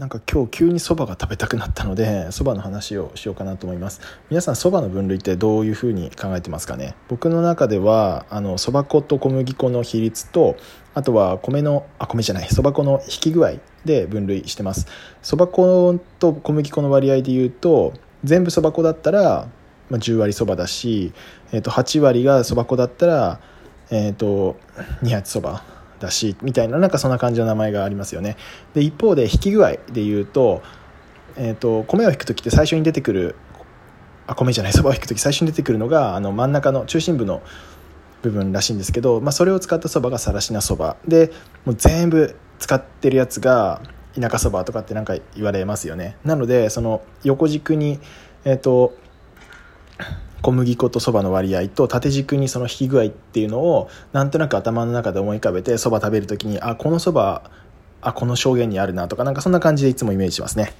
なんか今日急にそばが食べたくなったのでそばの話をしようかなと思います。皆さんそばの分類ってどういうふうに考えてますかね？僕の中ではあのそば粉と小麦粉の比率とあとは米のあ米じゃないそば粉の引き具合で分類してます。そば粉と小麦粉の割合で言うと全部そば粉だったら、ま、10割そばだし、えー、と8割がそば粉だったら、えー、と2八そばだしみたいななんかそんな感じの名前がありますよね。で一方で引き具合で言うと,、えーと、米を引く時って最初に出てくるあ米じゃないそばを引く時最初に出てくるのがあの真ん中の中心部の部分らしいんですけど、まあ、それを使ったそばがさらしなそば。でもう全部使ってるやつが田舎そばとかってなんか言われますよね。なのでその横軸にえっ、ー、と小麦粉とそばの割合と縦軸にその引き具合っていうのをなんとなく頭の中で思い浮かべてそば食べる時にあこのそばあこの証言にあるなとかなんかそんな感じでいつもイメージしますね。